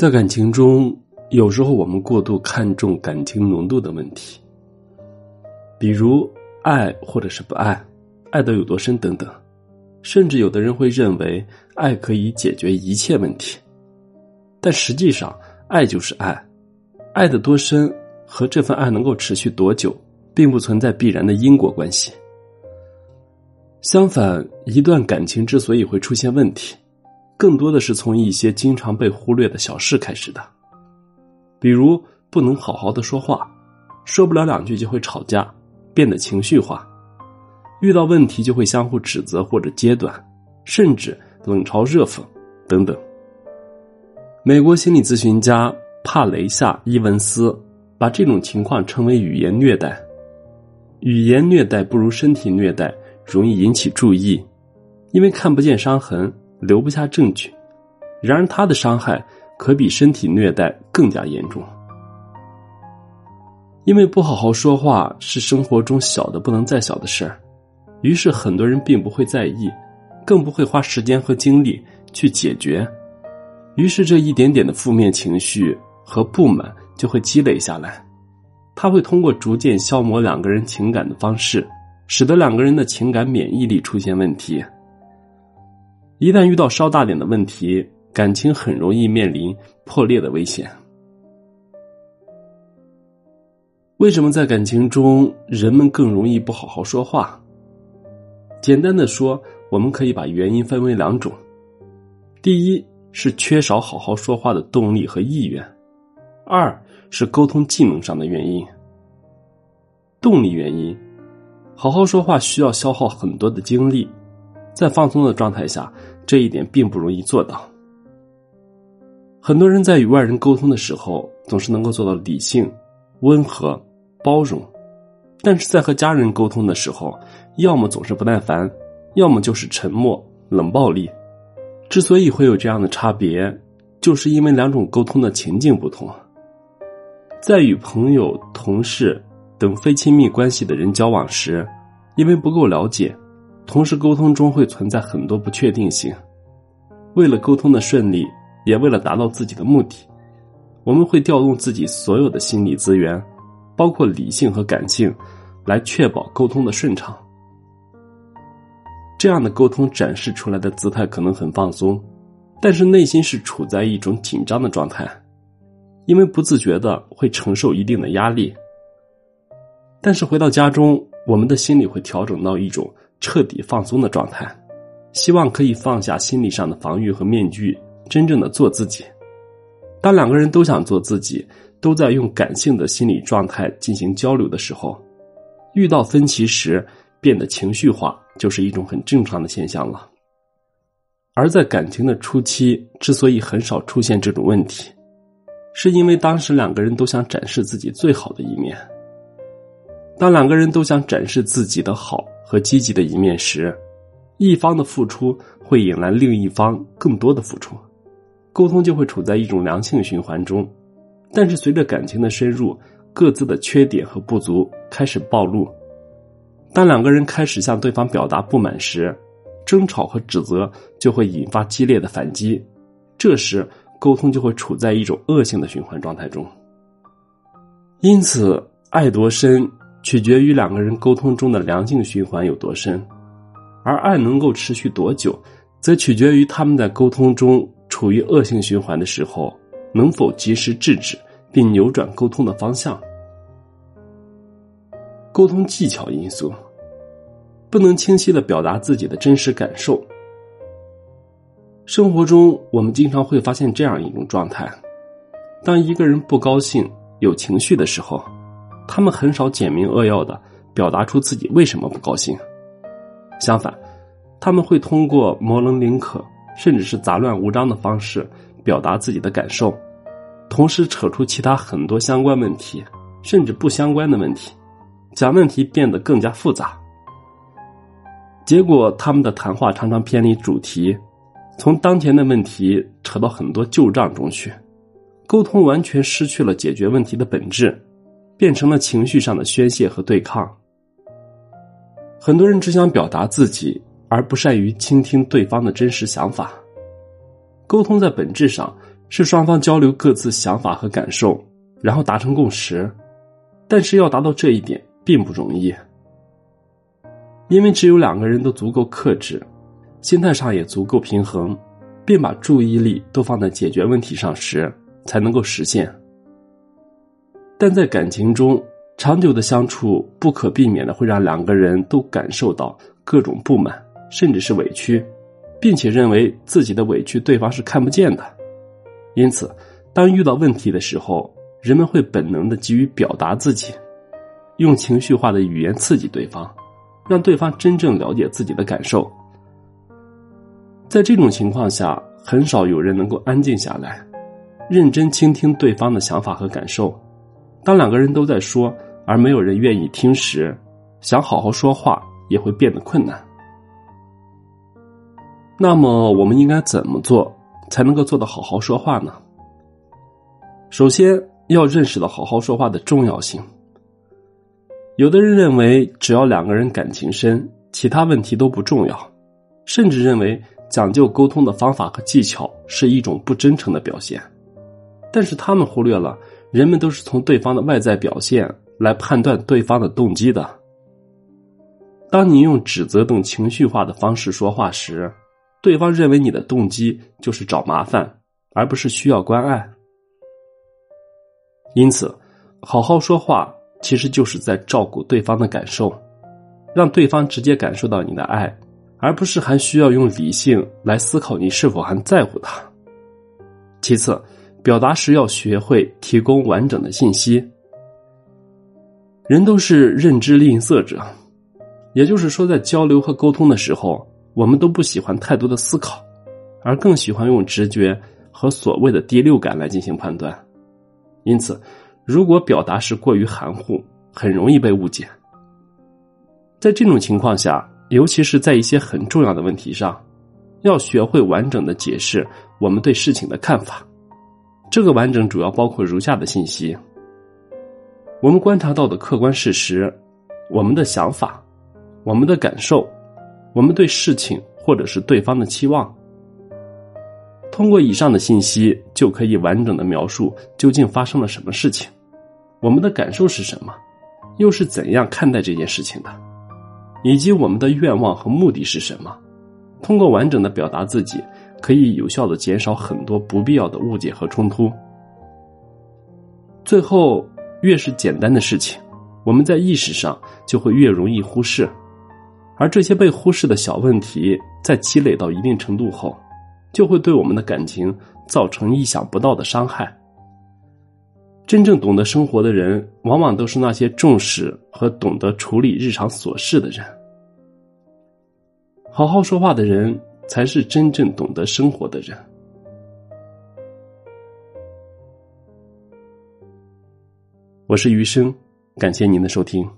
在感情中，有时候我们过度看重感情浓度的问题，比如爱或者是不爱，爱的有多深等等。甚至有的人会认为爱可以解决一切问题，但实际上，爱就是爱，爱的多深和这份爱能够持续多久，并不存在必然的因果关系。相反，一段感情之所以会出现问题。更多的是从一些经常被忽略的小事开始的，比如不能好好的说话，说不了两句就会吵架，变得情绪化，遇到问题就会相互指责或者揭短，甚至冷嘲热讽等等。美国心理咨询家帕雷夏伊文斯把这种情况称为语言虐待。语言虐待不如身体虐待容易引起注意，因为看不见伤痕。留不下证据，然而他的伤害可比身体虐待更加严重。因为不好好说话是生活中小的不能再小的事儿，于是很多人并不会在意，更不会花时间和精力去解决，于是这一点点的负面情绪和不满就会积累下来，他会通过逐渐消磨两个人情感的方式，使得两个人的情感免疫力出现问题。一旦遇到稍大点的问题，感情很容易面临破裂的危险。为什么在感情中人们更容易不好好说话？简单的说，我们可以把原因分为两种：第一是缺少好好说话的动力和意愿；二是沟通技能上的原因。动力原因，好好说话需要消耗很多的精力。在放松的状态下，这一点并不容易做到。很多人在与外人沟通的时候，总是能够做到理性、温和、包容，但是在和家人沟通的时候，要么总是不耐烦，要么就是沉默、冷暴力。之所以会有这样的差别，就是因为两种沟通的情境不同。在与朋友、同事等非亲密关系的人交往时，因为不够了解。同时，沟通中会存在很多不确定性。为了沟通的顺利，也为了达到自己的目的，我们会调动自己所有的心理资源，包括理性和感性，来确保沟通的顺畅。这样的沟通展示出来的姿态可能很放松，但是内心是处在一种紧张的状态，因为不自觉的会承受一定的压力。但是回到家中，我们的心理会调整到一种。彻底放松的状态，希望可以放下心理上的防御和面具，真正的做自己。当两个人都想做自己，都在用感性的心理状态进行交流的时候，遇到分歧时变得情绪化，就是一种很正常的现象了。而在感情的初期，之所以很少出现这种问题，是因为当时两个人都想展示自己最好的一面。当两个人都想展示自己的好。和积极的一面时，一方的付出会引来另一方更多的付出，沟通就会处在一种良性循环中。但是随着感情的深入，各自的缺点和不足开始暴露。当两个人开始向对方表达不满时，争吵和指责就会引发激烈的反击，这时沟通就会处在一种恶性的循环状态中。因此，爱多深。取决于两个人沟通中的良性循环有多深，而爱能够持续多久，则取决于他们在沟通中处于恶性循环的时候，能否及时制止并扭转沟通的方向。沟通技巧因素，不能清晰的表达自己的真实感受。生活中，我们经常会发现这样一种状态：当一个人不高兴、有情绪的时候。他们很少简明扼要的表达出自己为什么不高兴，相反，他们会通过模棱两可，甚至是杂乱无章的方式表达自己的感受，同时扯出其他很多相关问题，甚至不相关的问题，将问题变得更加复杂。结果，他们的谈话常常偏离主题，从当前的问题扯到很多旧账中去，沟通完全失去了解决问题的本质。变成了情绪上的宣泄和对抗。很多人只想表达自己，而不善于倾听对方的真实想法。沟通在本质上是双方交流各自想法和感受，然后达成共识。但是要达到这一点并不容易，因为只有两个人都足够克制，心态上也足够平衡，并把注意力都放在解决问题上时，才能够实现。但在感情中，长久的相处不可避免的会让两个人都感受到各种不满，甚至是委屈，并且认为自己的委屈对方是看不见的。因此，当遇到问题的时候，人们会本能的急于表达自己，用情绪化的语言刺激对方，让对方真正了解自己的感受。在这种情况下，很少有人能够安静下来，认真倾听对方的想法和感受。当两个人都在说，而没有人愿意听时，想好好说话也会变得困难。那么，我们应该怎么做才能够做到好好说话呢？首先。要认识到好好说话的重要性。有的人认为，只要两个人感情深，其他问题都不重要，甚至认为讲究沟通的方法和技巧是一种不真诚的表现。但是他们忽略了，人们都是从对方的外在表现来判断对方的动机的。当你用指责等情绪化的方式说话时，对方认为你的动机就是找麻烦，而不是需要关爱。因此，好好说话其实就是在照顾对方的感受，让对方直接感受到你的爱，而不是还需要用理性来思考你是否还在乎他。其次，表达时要学会提供完整的信息。人都是认知吝啬者，也就是说，在交流和沟通的时候，我们都不喜欢太多的思考，而更喜欢用直觉和所谓的第六感来进行判断。因此，如果表达时过于含糊，很容易被误解。在这种情况下，尤其是在一些很重要的问题上，要学会完整的解释我们对事情的看法。这个完整主要包括如下的信息：我们观察到的客观事实，我们的想法，我们的感受，我们对事情或者是对方的期望。通过以上的信息，就可以完整的描述究竟发生了什么事情，我们的感受是什么，又是怎样看待这件事情的，以及我们的愿望和目的是什么。通过完整的表达自己，可以有效的减少很多不必要的误解和冲突。最后，越是简单的事情，我们在意识上就会越容易忽视，而这些被忽视的小问题，在积累到一定程度后。就会对我们的感情造成意想不到的伤害。真正懂得生活的人，往往都是那些重视和懂得处理日常琐事的人。好好说话的人，才是真正懂得生活的人。我是余生，感谢您的收听。